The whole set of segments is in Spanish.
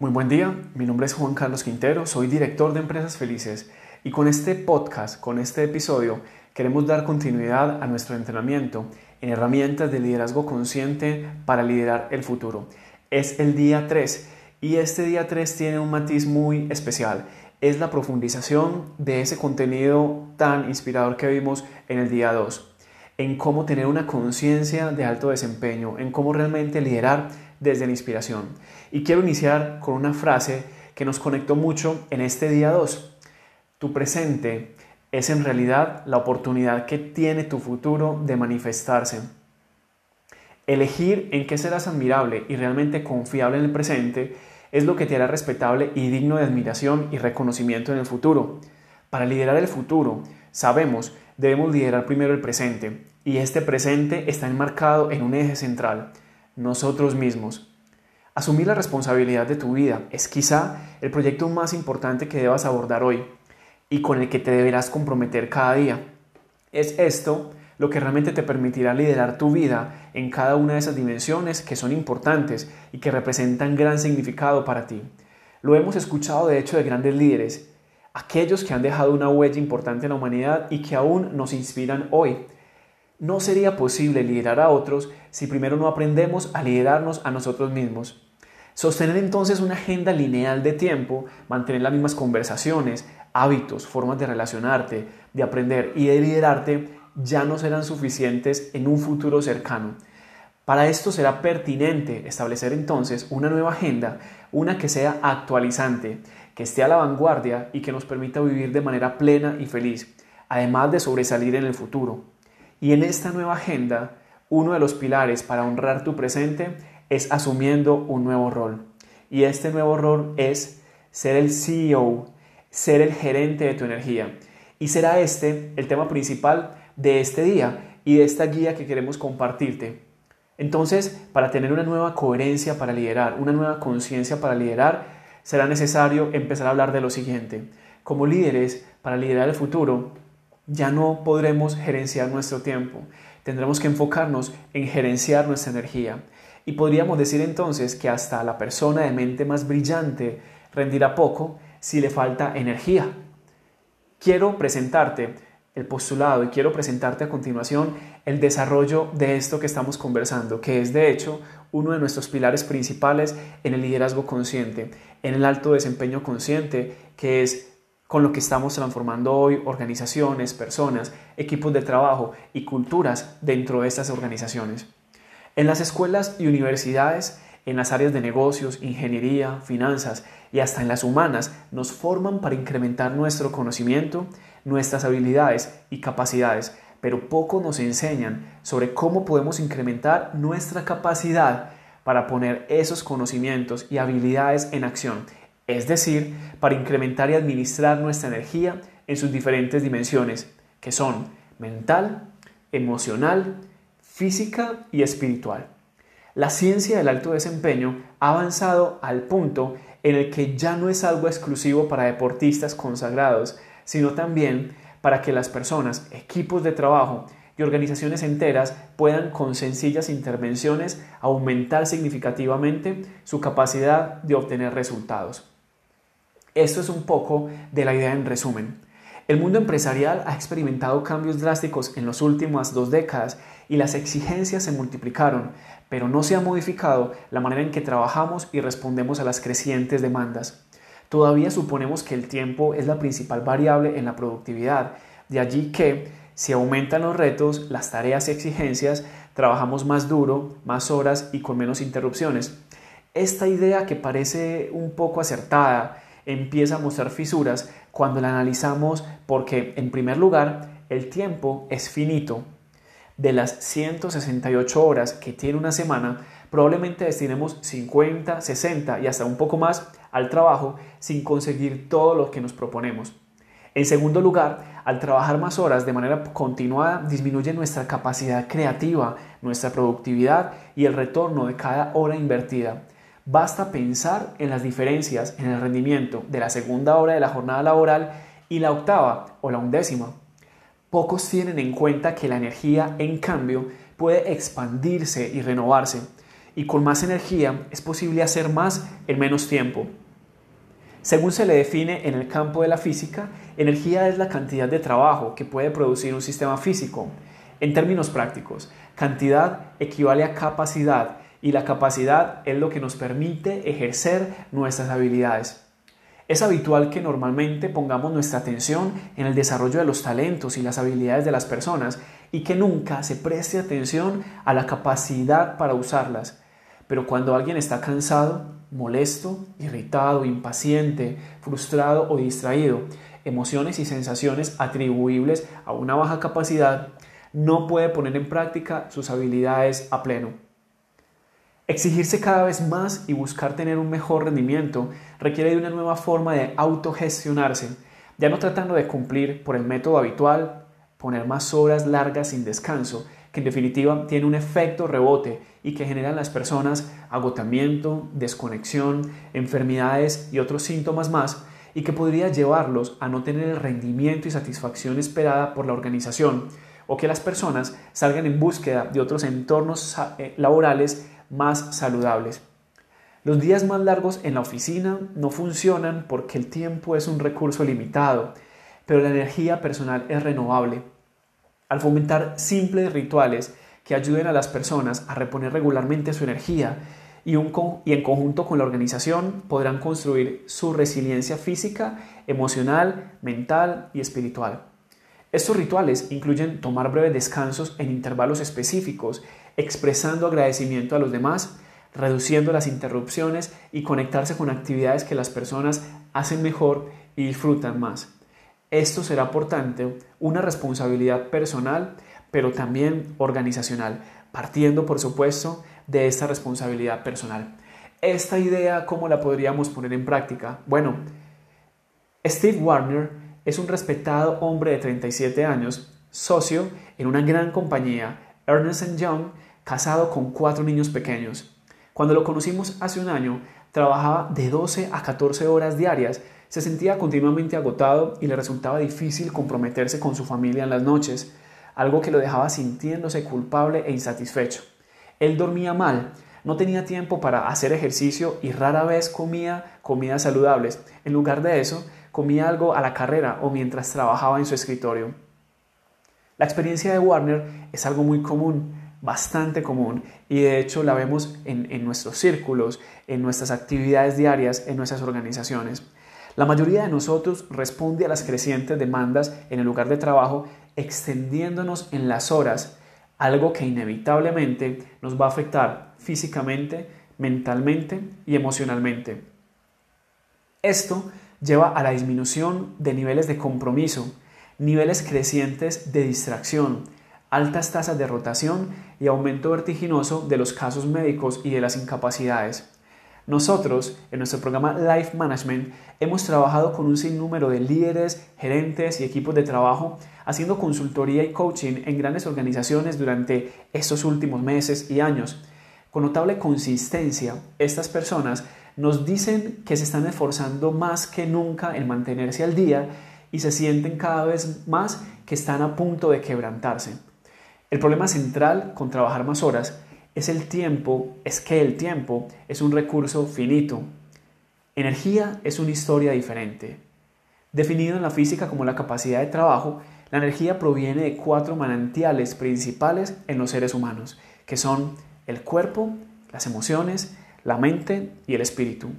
Muy buen día, mi nombre es Juan Carlos Quintero, soy director de Empresas Felices y con este podcast, con este episodio, queremos dar continuidad a nuestro entrenamiento en herramientas de liderazgo consciente para liderar el futuro. Es el día 3 y este día 3 tiene un matiz muy especial. Es la profundización de ese contenido tan inspirador que vimos en el día 2 en cómo tener una conciencia de alto desempeño, en cómo realmente liderar desde la inspiración. Y quiero iniciar con una frase que nos conectó mucho en este día 2. Tu presente es en realidad la oportunidad que tiene tu futuro de manifestarse. Elegir en qué serás admirable y realmente confiable en el presente es lo que te hará respetable y digno de admiración y reconocimiento en el futuro. Para liderar el futuro, sabemos, debemos liderar primero el presente, y este presente está enmarcado en un eje central, nosotros mismos. Asumir la responsabilidad de tu vida es quizá el proyecto más importante que debas abordar hoy y con el que te deberás comprometer cada día. Es esto lo que realmente te permitirá liderar tu vida en cada una de esas dimensiones que son importantes y que representan gran significado para ti. Lo hemos escuchado de hecho de grandes líderes, aquellos que han dejado una huella importante en la humanidad y que aún nos inspiran hoy. No sería posible liderar a otros si primero no aprendemos a liderarnos a nosotros mismos. Sostener entonces una agenda lineal de tiempo, mantener las mismas conversaciones, hábitos, formas de relacionarte, de aprender y de liderarte ya no serán suficientes en un futuro cercano. Para esto será pertinente establecer entonces una nueva agenda, una que sea actualizante, que esté a la vanguardia y que nos permita vivir de manera plena y feliz, además de sobresalir en el futuro. Y en esta nueva agenda, uno de los pilares para honrar tu presente es asumiendo un nuevo rol. Y este nuevo rol es ser el CEO, ser el gerente de tu energía. Y será este el tema principal de este día y de esta guía que queremos compartirte. Entonces, para tener una nueva coherencia para liderar, una nueva conciencia para liderar, será necesario empezar a hablar de lo siguiente. Como líderes, para liderar el futuro, ya no podremos gerenciar nuestro tiempo. Tendremos que enfocarnos en gerenciar nuestra energía. Y podríamos decir entonces que hasta la persona de mente más brillante rendirá poco si le falta energía. Quiero presentarte el postulado y quiero presentarte a continuación el desarrollo de esto que estamos conversando, que es de hecho uno de nuestros pilares principales en el liderazgo consciente, en el alto desempeño consciente, que es con lo que estamos transformando hoy organizaciones, personas, equipos de trabajo y culturas dentro de estas organizaciones. En las escuelas y universidades, en las áreas de negocios, ingeniería, finanzas y hasta en las humanas, nos forman para incrementar nuestro conocimiento, nuestras habilidades y capacidades, pero poco nos enseñan sobre cómo podemos incrementar nuestra capacidad para poner esos conocimientos y habilidades en acción, es decir, para incrementar y administrar nuestra energía en sus diferentes dimensiones, que son mental, emocional, física y espiritual. La ciencia del alto desempeño ha avanzado al punto en el que ya no es algo exclusivo para deportistas consagrados, sino también para que las personas, equipos de trabajo y organizaciones enteras puedan con sencillas intervenciones aumentar significativamente su capacidad de obtener resultados. Esto es un poco de la idea en resumen. El mundo empresarial ha experimentado cambios drásticos en las últimas dos décadas y las exigencias se multiplicaron, pero no se ha modificado la manera en que trabajamos y respondemos a las crecientes demandas. Todavía suponemos que el tiempo es la principal variable en la productividad, de allí que, si aumentan los retos, las tareas y exigencias, trabajamos más duro, más horas y con menos interrupciones. Esta idea que parece un poco acertada empieza a mostrar fisuras cuando la analizamos porque, en primer lugar, el tiempo es finito. De las 168 horas que tiene una semana, probablemente destinemos 50, 60 y hasta un poco más al trabajo sin conseguir todo lo que nos proponemos. En segundo lugar, al trabajar más horas de manera continuada disminuye nuestra capacidad creativa, nuestra productividad y el retorno de cada hora invertida. Basta pensar en las diferencias en el rendimiento de la segunda hora de la jornada laboral y la octava o la undécima. Pocos tienen en cuenta que la energía, en cambio, puede expandirse y renovarse y con más energía es posible hacer más en menos tiempo. Según se le define en el campo de la física, energía es la cantidad de trabajo que puede producir un sistema físico. En términos prácticos, cantidad equivale a capacidad y la capacidad es lo que nos permite ejercer nuestras habilidades. Es habitual que normalmente pongamos nuestra atención en el desarrollo de los talentos y las habilidades de las personas y que nunca se preste atención a la capacidad para usarlas. Pero cuando alguien está cansado, molesto, irritado, impaciente, frustrado o distraído, emociones y sensaciones atribuibles a una baja capacidad, no puede poner en práctica sus habilidades a pleno. Exigirse cada vez más y buscar tener un mejor rendimiento requiere de una nueva forma de autogestionarse, ya no tratando de cumplir por el método habitual, poner más horas largas sin descanso, que en definitiva tiene un efecto rebote y que genera en las personas agotamiento, desconexión, enfermedades y otros síntomas más, y que podría llevarlos a no tener el rendimiento y satisfacción esperada por la organización, o que las personas salgan en búsqueda de otros entornos eh, laborales más saludables. Los días más largos en la oficina no funcionan porque el tiempo es un recurso limitado, pero la energía personal es renovable. Al fomentar simples rituales que ayuden a las personas a reponer regularmente su energía y, en conjunto con la organización podrán construir su resiliencia física, emocional, mental y espiritual. Estos rituales incluyen tomar breves descansos en intervalos específicos expresando agradecimiento a los demás, reduciendo las interrupciones y conectarse con actividades que las personas hacen mejor y disfrutan más. Esto será, por tanto, una responsabilidad personal, pero también organizacional, partiendo, por supuesto, de esta responsabilidad personal. Esta idea, ¿cómo la podríamos poner en práctica? Bueno, Steve Warner es un respetado hombre de 37 años, socio en una gran compañía, Ernest Young, casado con cuatro niños pequeños. Cuando lo conocimos hace un año, trabajaba de 12 a 14 horas diarias, se sentía continuamente agotado y le resultaba difícil comprometerse con su familia en las noches, algo que lo dejaba sintiéndose culpable e insatisfecho. Él dormía mal, no tenía tiempo para hacer ejercicio y rara vez comía comidas saludables. En lugar de eso, comía algo a la carrera o mientras trabajaba en su escritorio. La experiencia de Warner es algo muy común bastante común y de hecho la vemos en, en, nuestros círculos, en nuestras actividades diarias, en nuestras organizaciones. La mayoría de nosotros responde a las crecientes demandas en el lugar de trabajo extendiéndonos en las horas, algo que inevitablemente nos va a afectar físicamente, mentalmente y emocionalmente. Esto lleva a la disminución de niveles de compromiso, niveles crecientes de distracción, altas tasas de rotación y aumento vertiginoso de los casos médicos y de las incapacidades. Nosotros, en nuestro programa Life Management, hemos trabajado con un sinnúmero de líderes, gerentes y equipos de trabajo, haciendo consultoría y coaching en grandes organizaciones durante estos últimos meses y años. Con notable consistencia, estas personas nos dicen que se están esforzando más que nunca en mantenerse al día y se sienten cada vez más que están a punto de quebrantarse. El problema central con trabajar más horas es el tiempo, es que el tiempo es un recurso finito. Energía es una historia diferente. Definido en la física como la capacidad de trabajo, la energía proviene de cuatro manantiales principales en los seres humanos, que son el cuerpo, las emociones, la mente y el espíritu.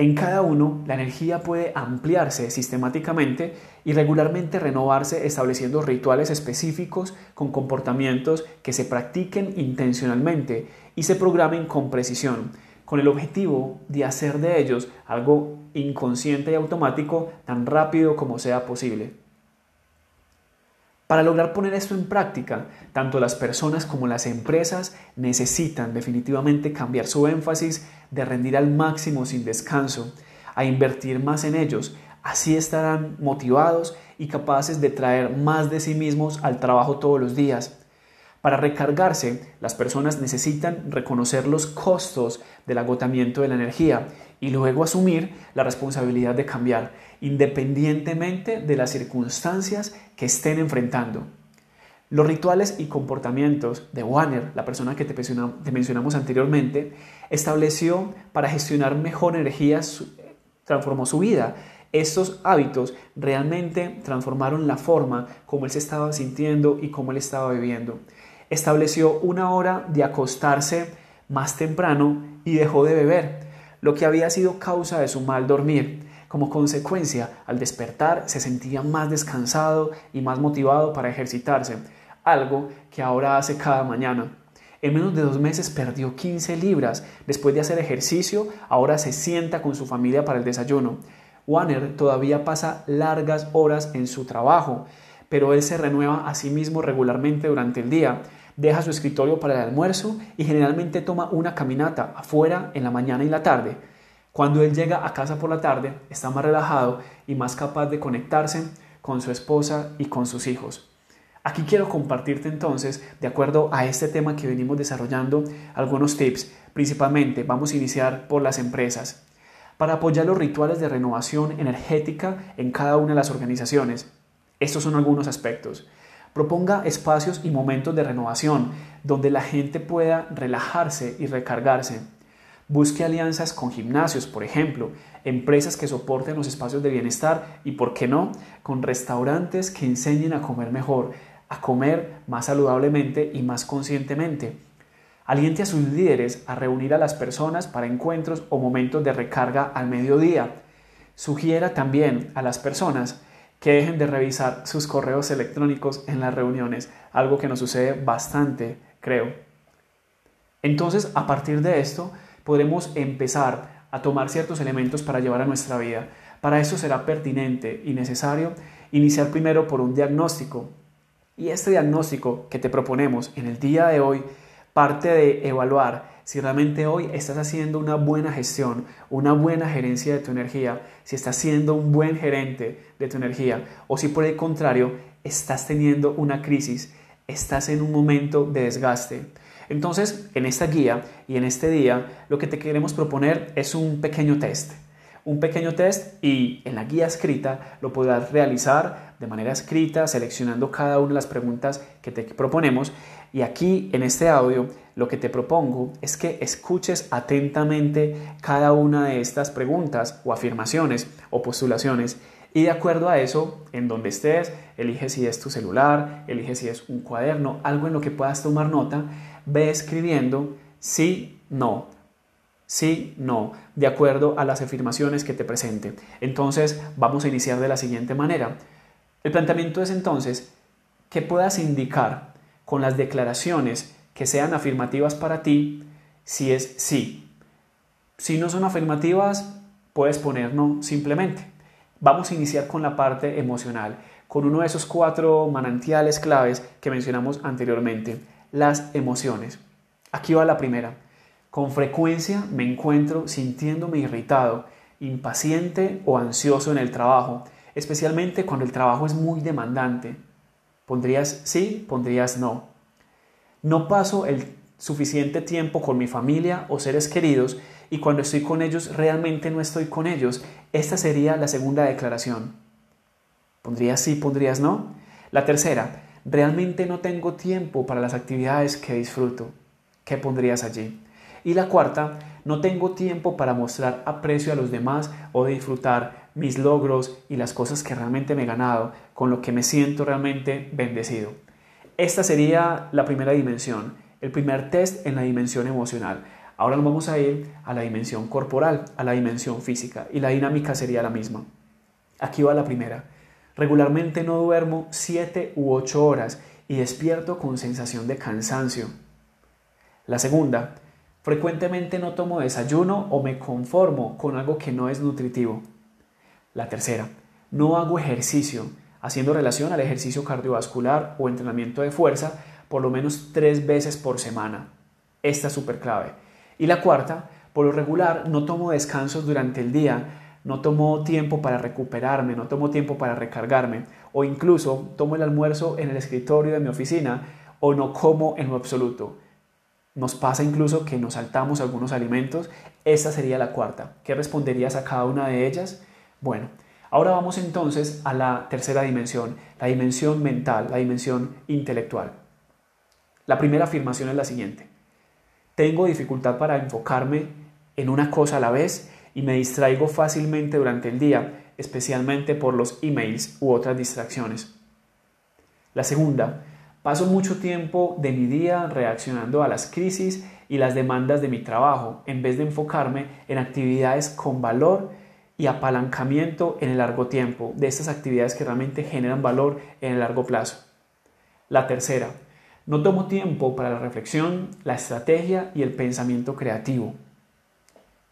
En cada uno, la energía puede ampliarse sistemáticamente y regularmente renovarse estableciendo rituales específicos con comportamientos que se practiquen intencionalmente y se programen con precisión, con el objetivo de hacer de ellos algo inconsciente y automático tan rápido como sea posible. Para lograr poner esto en práctica, tanto las personas como las empresas necesitan definitivamente cambiar su énfasis de rendir al máximo sin descanso, a invertir más en ellos. Así estarán motivados y capaces de traer más de sí mismos al trabajo todos los días. Para recargarse, las personas necesitan reconocer los costos del agotamiento de la energía y luego asumir la responsabilidad de cambiar, independientemente de las circunstancias que estén enfrentando. Los rituales y comportamientos de Warner, la persona que te mencionamos anteriormente, estableció para gestionar mejor energía, transformó su vida. Estos hábitos realmente transformaron la forma como él se estaba sintiendo y cómo él estaba viviendo. Estableció una hora de acostarse más temprano y dejó de beber, lo que había sido causa de su mal dormir. Como consecuencia, al despertar se sentía más descansado y más motivado para ejercitarse, algo que ahora hace cada mañana. En menos de dos meses perdió 15 libras. Después de hacer ejercicio, ahora se sienta con su familia para el desayuno. Warner todavía pasa largas horas en su trabajo, pero él se renueva a sí mismo regularmente durante el día. Deja su escritorio para el almuerzo y generalmente toma una caminata afuera en la mañana y la tarde. Cuando él llega a casa por la tarde, está más relajado y más capaz de conectarse con su esposa y con sus hijos. Aquí quiero compartirte entonces, de acuerdo a este tema que venimos desarrollando, algunos tips. Principalmente vamos a iniciar por las empresas. Para apoyar los rituales de renovación energética en cada una de las organizaciones. Estos son algunos aspectos. Proponga espacios y momentos de renovación donde la gente pueda relajarse y recargarse. Busque alianzas con gimnasios, por ejemplo, empresas que soporten los espacios de bienestar y, por qué no, con restaurantes que enseñen a comer mejor, a comer más saludablemente y más conscientemente. Aliente a sus líderes a reunir a las personas para encuentros o momentos de recarga al mediodía. Sugiera también a las personas que dejen de revisar sus correos electrónicos en las reuniones, algo que nos sucede bastante, creo. Entonces, a partir de esto, podremos empezar a tomar ciertos elementos para llevar a nuestra vida. Para eso será pertinente y necesario iniciar primero por un diagnóstico. Y este diagnóstico que te proponemos en el día de hoy parte de evaluar si realmente hoy estás haciendo una buena gestión, una buena gerencia de tu energía, si estás siendo un buen gerente de tu energía o si por el contrario estás teniendo una crisis, estás en un momento de desgaste. Entonces, en esta guía y en este día, lo que te queremos proponer es un pequeño test. Un pequeño test y en la guía escrita lo podrás realizar de manera escrita, seleccionando cada una de las preguntas que te proponemos. Y aquí en este audio lo que te propongo es que escuches atentamente cada una de estas preguntas o afirmaciones o postulaciones y de acuerdo a eso, en donde estés, elige si es tu celular, elige si es un cuaderno, algo en lo que puedas tomar nota ve escribiendo sí, no, sí, no, de acuerdo a las afirmaciones que te presente. Entonces, vamos a iniciar de la siguiente manera. El planteamiento es entonces que puedas indicar con las declaraciones que sean afirmativas para ti si es sí. Si no son afirmativas, puedes poner no simplemente. Vamos a iniciar con la parte emocional, con uno de esos cuatro manantiales claves que mencionamos anteriormente las emociones. Aquí va la primera. Con frecuencia me encuentro sintiéndome irritado, impaciente o ansioso en el trabajo, especialmente cuando el trabajo es muy demandante. ¿Pondrías sí? ¿Pondrías no? No paso el suficiente tiempo con mi familia o seres queridos y cuando estoy con ellos realmente no estoy con ellos. Esta sería la segunda declaración. ¿Pondrías sí? ¿Pondrías no? La tercera, realmente no tengo tiempo para las actividades que disfruto. ¿Qué pondrías allí? Y la cuarta, no tengo tiempo para mostrar aprecio a los demás o disfrutar mis logros y las cosas que realmente me he ganado, con lo que me siento realmente bendecido. Esta sería la primera dimensión, el primer test en la dimensión emocional. Ahora nos vamos a ir a la dimensión corporal, a la dimensión física, y la dinámica sería la misma. Aquí va la primera. Regularmente no duermo 7 u 8 horas y despierto con sensación de cansancio. La segunda, frecuentemente no tomo desayuno o me conformo con algo que no es nutritivo. La tercera, no hago ejercicio, haciendo relación al ejercicio cardiovascular o entrenamiento de fuerza por lo menos tres veces por semana. Esta es súper clave. Y la cuarta, por lo regular no tomo descansos durante el día no tomo tiempo para recuperarme, no tomo tiempo para recargarme, o incluso tomo el almuerzo en el escritorio de mi oficina o no como en lo absoluto. Nos pasa incluso que nos saltamos algunos alimentos. Esta sería la cuarta. ¿Qué responderías a cada una de ellas? Bueno, Ahora vamos entonces a la tercera dimensión, la dimensión mental, la dimensión intelectual. La primera afirmación es la siguiente. Tengo dificultad para enfocarme en una cosa a la vez y me distraigo fácilmente durante el día, especialmente por los emails u otras distracciones. La segunda, paso mucho tiempo de mi día reaccionando a las crisis y las demandas de mi trabajo, en vez de enfocarme en actividades con valor y apalancamiento en el largo tiempo, de estas actividades que realmente generan valor en el largo plazo. La tercera, no tomo tiempo para la reflexión, la estrategia y el pensamiento creativo.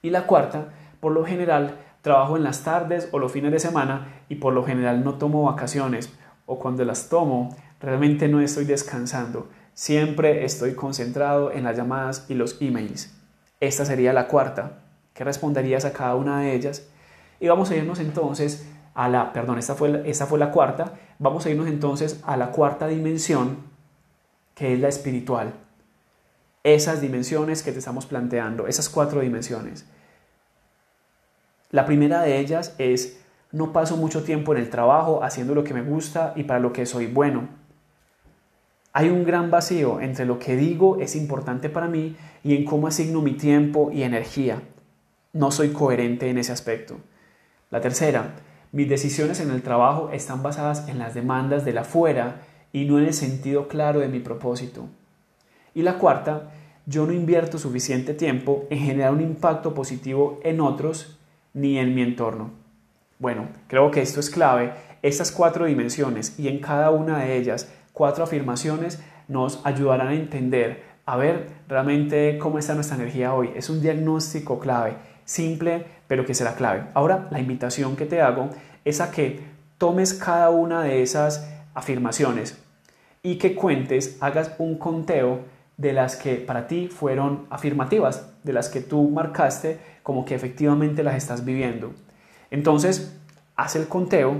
Y la cuarta, por lo general, trabajo en las tardes o los fines de semana y por lo general no tomo vacaciones o cuando las tomo realmente no estoy descansando. Siempre estoy concentrado en las llamadas y los emails. Esta sería la cuarta. ¿Qué responderías a cada una de ellas? Y vamos a irnos entonces a la, perdón, esta fue, esta fue la cuarta, vamos a irnos entonces a la cuarta dimensión, que es la espiritual. Esas dimensiones que te estamos planteando, esas cuatro dimensiones. La primera de ellas es, no paso mucho tiempo en el trabajo haciendo lo que me gusta y para lo que soy bueno. Hay un gran vacío entre lo que digo es importante para mí y en cómo asigno mi tiempo y energía. No soy coherente en ese aspecto. La tercera, mis decisiones en el trabajo están basadas en las demandas de la afuera y no en el sentido claro de mi propósito. Y la cuarta, yo no invierto suficiente tiempo en generar un impacto positivo en otros ni en mi entorno. Bueno, creo que esto es clave. Estas cuatro dimensiones y en cada una de ellas cuatro afirmaciones nos ayudarán a entender, a ver realmente cómo está nuestra energía hoy. Es un diagnóstico clave simple, pero que será clave. Ahora, la invitación que te hago es a que tomes cada una de esas afirmaciones y que cuentes, hagas un conteo de las que para ti fueron afirmativas, de las que tú marcaste como que efectivamente las estás viviendo. Entonces, haz el conteo,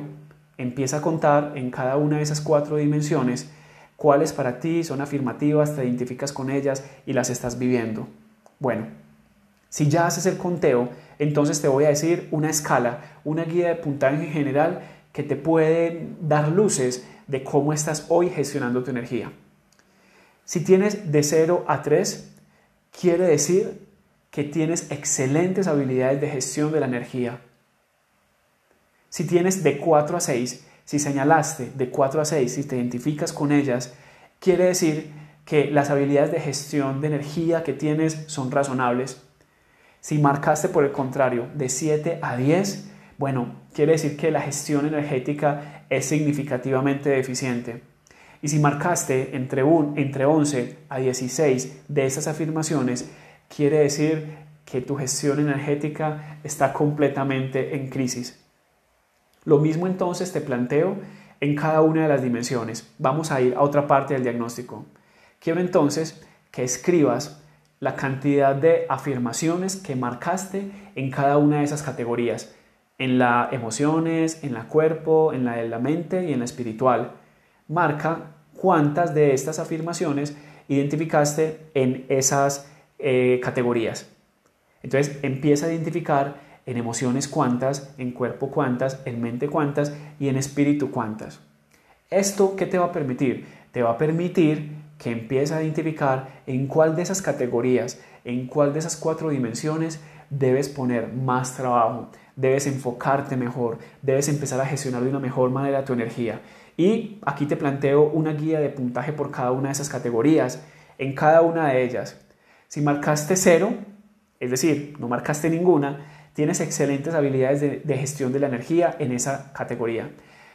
empieza a contar en cada una de esas cuatro dimensiones cuáles para ti son afirmativas, te identificas con ellas y las estás viviendo. Bueno, si ya haces el conteo, entonces te voy a decir una escala, una guía de puntaje general que te puede dar luces de cómo estás hoy gestionando tu energía. Si tienes de 0 a 3, quiere decir que tienes excelentes habilidades de gestión de la energía. Si tienes de 4 a 6, si señalaste de 4 a 6, si te identificas con ellas, quiere decir que las habilidades de gestión de energía que tienes son razonables si marcaste por el contrario de 7 a 10, bueno, quiere decir que la gestión energética es significativamente deficiente. Y si marcaste entre, un, entre 11 a 16 de esas afirmaciones, quiere decir que tu gestión energética está completamente en crisis. Lo mismo entonces te planteo en cada una de las dimensiones. Vamos a ir a otra parte del diagnóstico. Quiero entonces que escribas la cantidad de afirmaciones que marcaste en cada una de esas categorías, en la emociones, en la cuerpo, en la de la mente y en la espiritual. Marca cuántas de estas afirmaciones identificaste en esas eh, categorías. Entonces empieza a identificar en emociones cuántas, en cuerpo cuántas, en mente cuántas y en espíritu cuántas. ¿Esto qué te va a permitir? Te va a permitir que empieza a identificar en cuál de esas categorías, en cuál de esas cuatro dimensiones debes poner más trabajo, debes enfocarte mejor, debes empezar a gestionar de una mejor manera tu energía. Y aquí te planteo una guía de puntaje por cada una de esas categorías, en cada una de ellas. Si marcaste cero, es decir, no marcaste ninguna, tienes excelentes habilidades de, de gestión de la energía en esa categoría.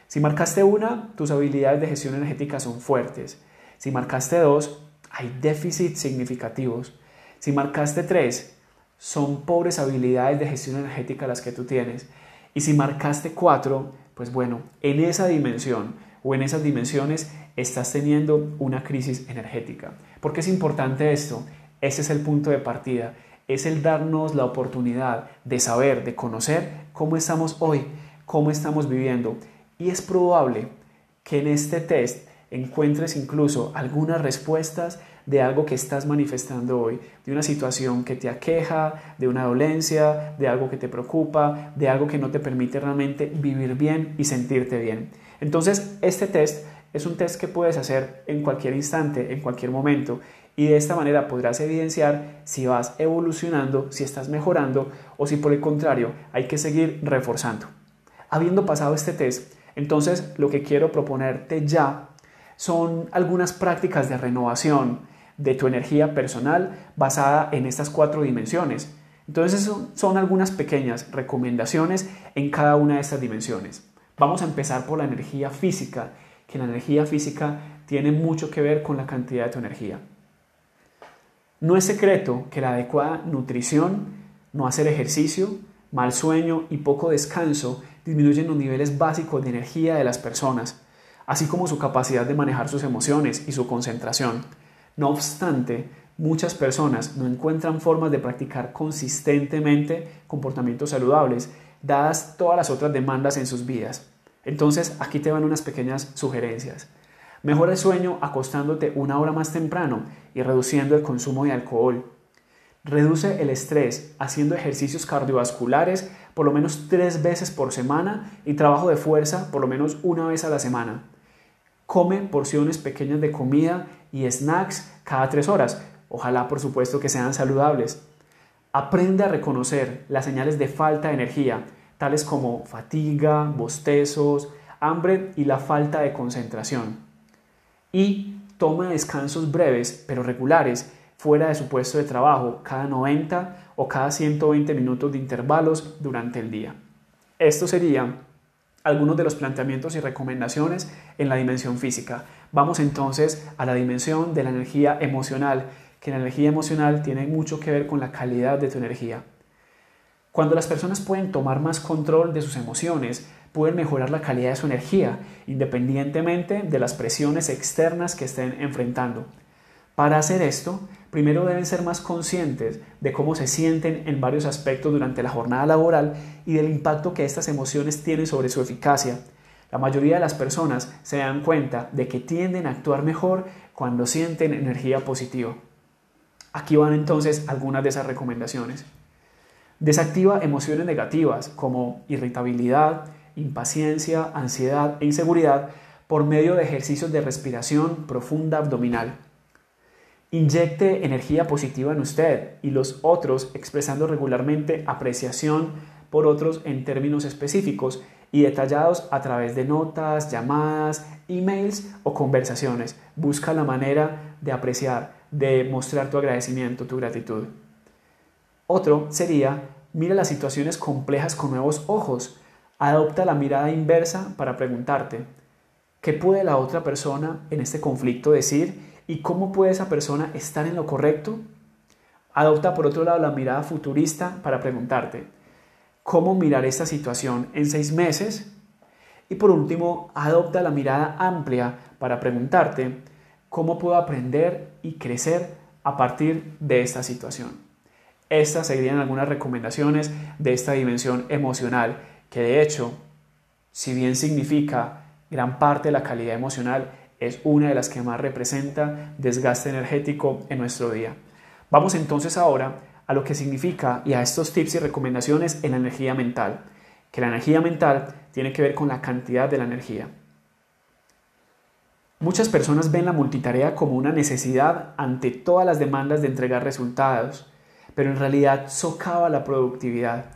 Si marcaste una, tus habilidades de gestión energética son fuertes. Si marcaste dos, hay déficits significativos. Si marcaste tres, son pobres habilidades de gestión energética las que tú tienes. Y si marcaste cuatro, pues bueno, en esa dimensión o en esas dimensiones estás teniendo una crisis energética. ¿Por qué es importante esto? Ese es el punto de partida. Es el darnos la oportunidad de saber, de conocer cómo estamos hoy, cómo estamos viviendo. Y es probable que en este test encuentres incluso algunas respuestas de algo que estás manifestando hoy, de una situación que te aqueja, de una dolencia, de algo que te preocupa, de algo que no te permite realmente vivir bien y sentirte bien. Entonces, este test es un test que puedes hacer en cualquier instante, en cualquier momento, y de esta manera podrás evidenciar si vas evolucionando, si estás mejorando o si por el contrario hay que seguir reforzando. Habiendo pasado este test, entonces lo que quiero proponerte ya son algunas prácticas de renovación de tu energía personal basada en estas cuatro dimensiones. Entonces son, algunas pequeñas recomendaciones en cada una de estas dimensiones. Vamos a empezar por la energía física, que la energía física tiene mucho que ver con la cantidad de tu energía. No es secreto que la adecuada nutrición, no hacer ejercicio, mal sueño y poco descanso disminuyen los niveles básicos de energía de las personas, así como su capacidad de manejar sus emociones y su concentración. No obstante, muchas personas no encuentran formas de practicar consistentemente comportamientos saludables, dadas todas las otras demandas en sus vidas. Entonces, aquí te van unas pequeñas sugerencias. Mejora el sueño acostándote una hora más temprano y reduciendo el consumo de alcohol. Reduce el estrés haciendo ejercicios cardiovasculares por lo menos tres veces por semana y trabajo de fuerza por lo menos una vez a la semana. Come porciones pequeñas de comida y snacks cada tres horas. Ojalá, por supuesto, que sean saludables. Aprende a reconocer las señales de falta de energía, tales como fatiga, bostezos, hambre y la falta de concentración. Y toma descansos breves pero regulares fuera de su puesto de trabajo cada 90 o cada 120 minutos de intervalos durante el día. Estos serían algunos de los planteamientos y recomendaciones en la dimensión física. Vamos entonces a la dimensión de la energía emocional, que la energía emocional tiene mucho que ver con la calidad de tu energía. Cuando las personas pueden tomar más control de sus emociones, pueden mejorar la calidad de su energía, independientemente de las presiones externas que estén enfrentando. Para hacer esto, primero deben ser más conscientes de cómo se sienten en varios aspectos durante la jornada laboral y del impacto que estas emociones tienen sobre su eficacia. La mayoría de las personas se dan cuenta de que tienden a actuar mejor cuando sienten energía positiva. Aquí van entonces algunas de esas recomendaciones. Desactiva emociones negativas como irritabilidad, impaciencia, ansiedad e inseguridad por medio de ejercicios de respiración profunda abdominal. Inyecte energía positiva en usted y los otros expresando regularmente apreciación por otros en términos específicos y detallados a través de notas, llamadas, emails o conversaciones. Busca la manera de apreciar, de mostrar tu agradecimiento, tu gratitud. Otro sería, mira las situaciones complejas con nuevos ojos. Adopta la mirada inversa para preguntarte, ¿qué puede la otra persona en este conflicto decir? ¿Y cómo puede esa persona estar en lo correcto? Adopta por otro lado la mirada futurista para preguntarte, ¿cómo mirar esta situación en seis meses? Y por último, adopta la mirada amplia para preguntarte, ¿cómo puedo aprender y crecer a partir de esta situación? Estas serían algunas recomendaciones de esta dimensión emocional, que de hecho, si bien significa gran parte de la calidad emocional, es una de las que más representa desgaste energético en nuestro día. Vamos entonces ahora a lo que significa y a estos tips y recomendaciones en la energía mental, que la energía mental tiene que ver con la cantidad de la energía. Muchas personas ven la multitarea como una necesidad ante todas las demandas de entregar resultados, pero en realidad socava la productividad.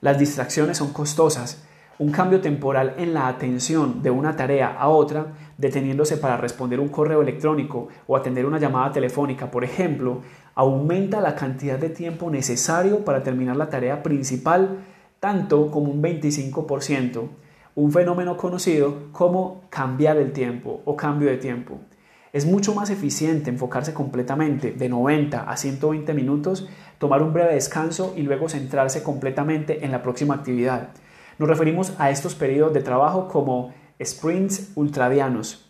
Las distracciones son costosas un cambio temporal en la atención de una tarea a otra, deteniéndose para responder un correo electrónico o atender una llamada telefónica, por ejemplo, aumenta la cantidad de tiempo necesario para terminar la tarea principal tanto como un 25%, un fenómeno conocido como cambiar el tiempo o cambio de tiempo. Es mucho más eficiente enfocarse completamente de 90 a 120 minutos, tomar un breve descanso y luego centrarse completamente en la próxima actividad. Nos referimos a estos periodos de trabajo como sprints ultradianos.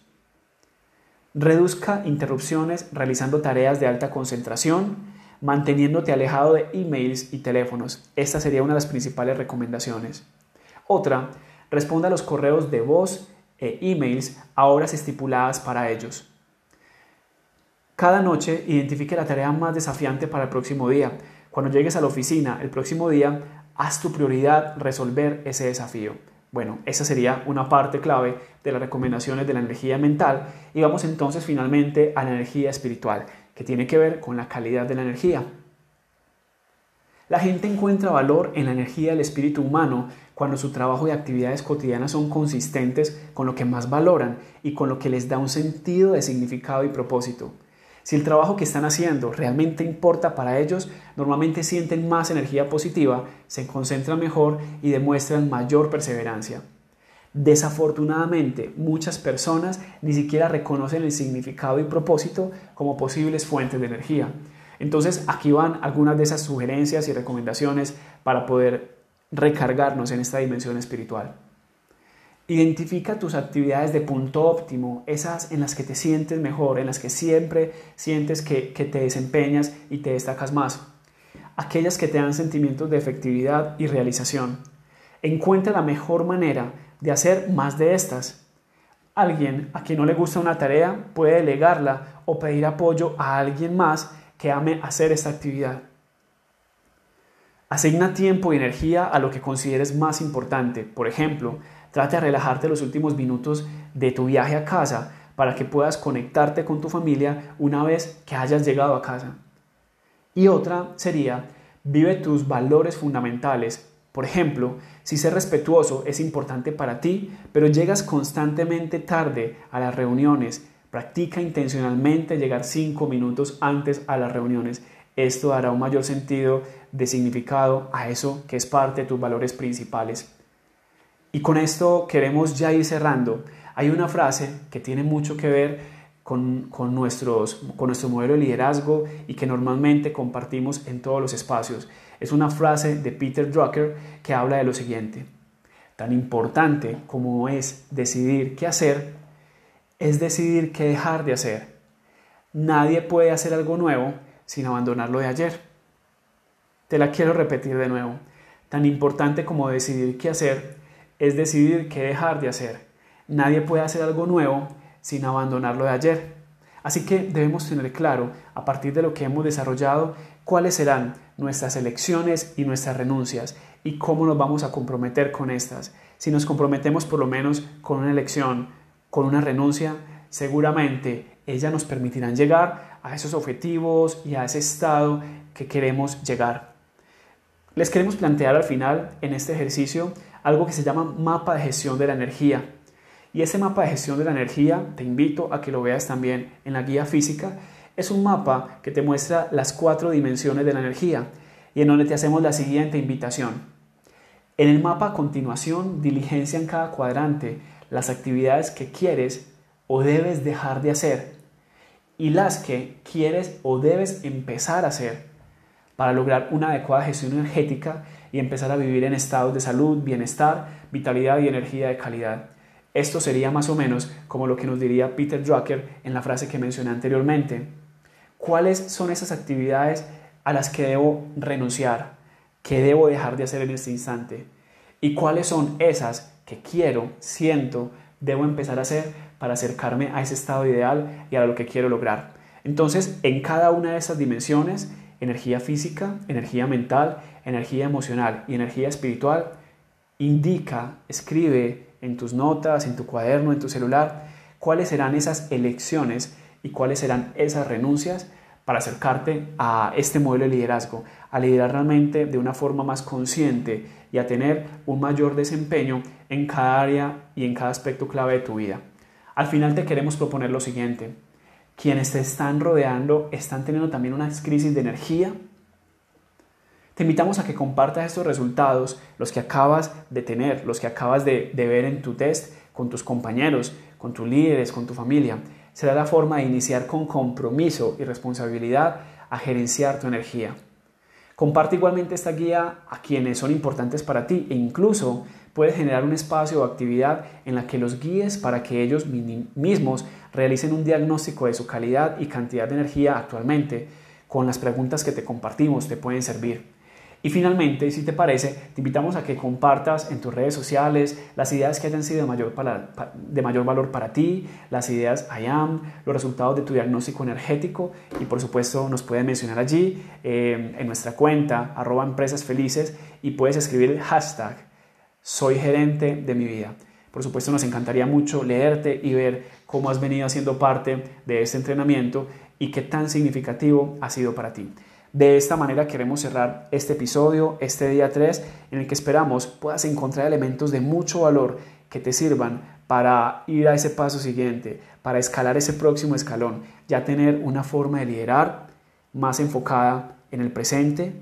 Reduzca interrupciones realizando tareas de alta concentración, manteniéndote alejado de emails y teléfonos. Esta sería una de las principales recomendaciones. Otra, responda a los correos de voz e emails a horas estipuladas para ellos. Cada noche identifique la tarea más desafiante para el próximo día. Cuando llegues a la oficina el próximo día, haz tu prioridad resolver ese desafío. Bueno, esa sería una parte clave de las recomendaciones de la energía mental y vamos entonces finalmente a la energía espiritual, que tiene que ver con la calidad de la energía. La gente encuentra valor en la energía del espíritu humano cuando su trabajo y actividades cotidianas son consistentes con lo que más valoran y con lo que les da un sentido de significado y propósito. Si el trabajo que están haciendo realmente importa para ellos, normalmente sienten más energía positiva, se concentran mejor y demuestran mayor perseverancia. Desafortunadamente, muchas personas ni siquiera reconocen el significado y propósito como posibles fuentes de energía. Entonces, aquí van algunas de esas sugerencias y recomendaciones para poder recargarnos en esta dimensión espiritual. Identifica tus actividades de punto óptimo, esas en las que te sientes mejor, en las que siempre sientes que, que, te desempeñas y te destacas más. Aquellas que te dan sentimientos de efectividad y realización. Encuentra la mejor manera de hacer más de estas. Alguien a quien no le gusta una tarea puede delegarla o pedir apoyo a alguien más que ame hacer esta actividad. Asigna tiempo y energía a lo que consideres más importante. Por ejemplo, Trata de relajarte los últimos minutos de tu viaje a casa para que puedas conectarte con tu familia una vez que hayas llegado a casa. Y otra sería, vive tus valores fundamentales. Por ejemplo, si ser respetuoso es importante para ti, pero llegas constantemente tarde a las reuniones, practica intencionalmente llegar cinco minutos antes a las reuniones. Esto dará un mayor sentido de significado a eso que es parte de tus valores principales. Y con esto queremos ya ir cerrando. Hay una frase que tiene mucho que ver con, nuestros, con nuestro modelo de liderazgo y que normalmente compartimos en todos los espacios. Es una frase de Peter Drucker que habla de lo siguiente. Tan importante como es decidir qué hacer, es decidir qué dejar de hacer. Nadie puede hacer algo nuevo sin abandonar lo de ayer. Te la quiero repetir de nuevo. Tan importante como decidir qué hacer es decidir qué dejar de hacer. Nadie puede hacer algo nuevo sin abandonarlo de ayer. Así que debemos tener claro, a partir de lo que hemos desarrollado, cuáles serán nuestras elecciones y nuestras renuncias y cómo nos vamos a comprometer con estas. Si nos comprometemos por lo menos con una elección, con una renuncia, seguramente ellas nos permitirán llegar a esos objetivos y a ese estado que queremos llegar. Les queremos plantear al final en este ejercicio algo que se llama mapa de gestión de la energía. Y ese mapa de gestión de la energía, te invito a que lo veas también en la guía física, es un mapa que te muestra las cuatro dimensiones de la energía y en donde te hacemos la siguiente invitación. En el mapa a continuación diligencia en cada cuadrante las actividades que quieres o debes dejar de hacer y las que quieres o debes empezar a hacer para lograr una adecuada gestión energética y empezar a vivir en estados de salud, bienestar, vitalidad y energía de calidad. Esto sería más o menos como lo que nos diría Peter Drucker en la frase que mencioné anteriormente. ¿Cuáles son esas actividades a las que debo renunciar, que debo dejar de hacer en este instante? ¿Y cuáles son esas que quiero, siento, debo empezar a hacer para acercarme a ese estado ideal y a lo que quiero lograr? Entonces, en cada una de esas dimensiones, energía física, energía mental, energía emocional y energía espiritual, indica, escribe en tus notas, en tu cuaderno, en tu celular, cuáles serán esas elecciones y cuáles serán esas renuncias para acercarte a este modelo de liderazgo, a liderar realmente de una forma más consciente y a tener un mayor desempeño en cada área y en cada aspecto clave de tu vida. Al final te queremos proponer lo siguiente. Quienes te están rodeando están teniendo también unas crisis de energía, te invitamos a que compartas estos resultados, los que acabas de tener, los que acabas de, ver en tu test con tus compañeros, con tus líderes, con tu familia. Será la forma de iniciar con compromiso y responsabilidad a gerenciar tu energía. Comparte igualmente esta guía a quienes son importantes para ti e incluso puedes generar un espacio o actividad en la que los guíes para que ellos mismos realicen un diagnóstico de su calidad y cantidad de energía actualmente. Con las preguntas que te compartimos te pueden servir. Y finalmente, si te parece, te invitamos a que compartas en tus redes sociales las ideas que hayan sido de mayor, de mayor valor para ti, las ideas I am, los resultados de tu diagnóstico energético y por supuesto nos puedes mencionar allí eh, en nuestra cuenta arroba empresas felices y puedes escribir el hashtag soy gerente de mi vida. Por supuesto nos encantaría mucho leerte y ver cómo has venido haciendo parte de este entrenamiento y qué tan significativo ha sido para ti. De esta manera queremos cerrar este episodio, este día 3, en el que esperamos puedas encontrar elementos de mucho valor que te sirvan para ir a ese paso siguiente, para escalar ese próximo escalón, ya tener una forma de liderar más enfocada en el presente,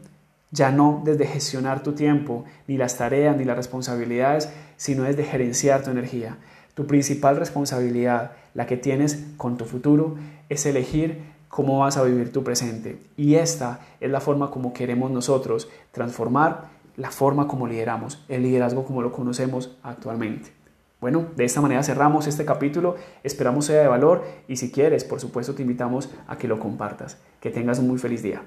ya no desde gestionar tu tiempo, ni las tareas, ni las responsabilidades, sino desde gerenciar tu energía. Tu principal responsabilidad, la que tienes con tu futuro, es elegir cómo vas a vivir tu presente. Y esta es la forma como queremos nosotros transformar la forma como lideramos, el liderazgo como lo conocemos actualmente. Bueno, de esta manera cerramos este capítulo, esperamos sea de valor y si quieres, por supuesto, te invitamos a que lo compartas. Que tengas un muy feliz día.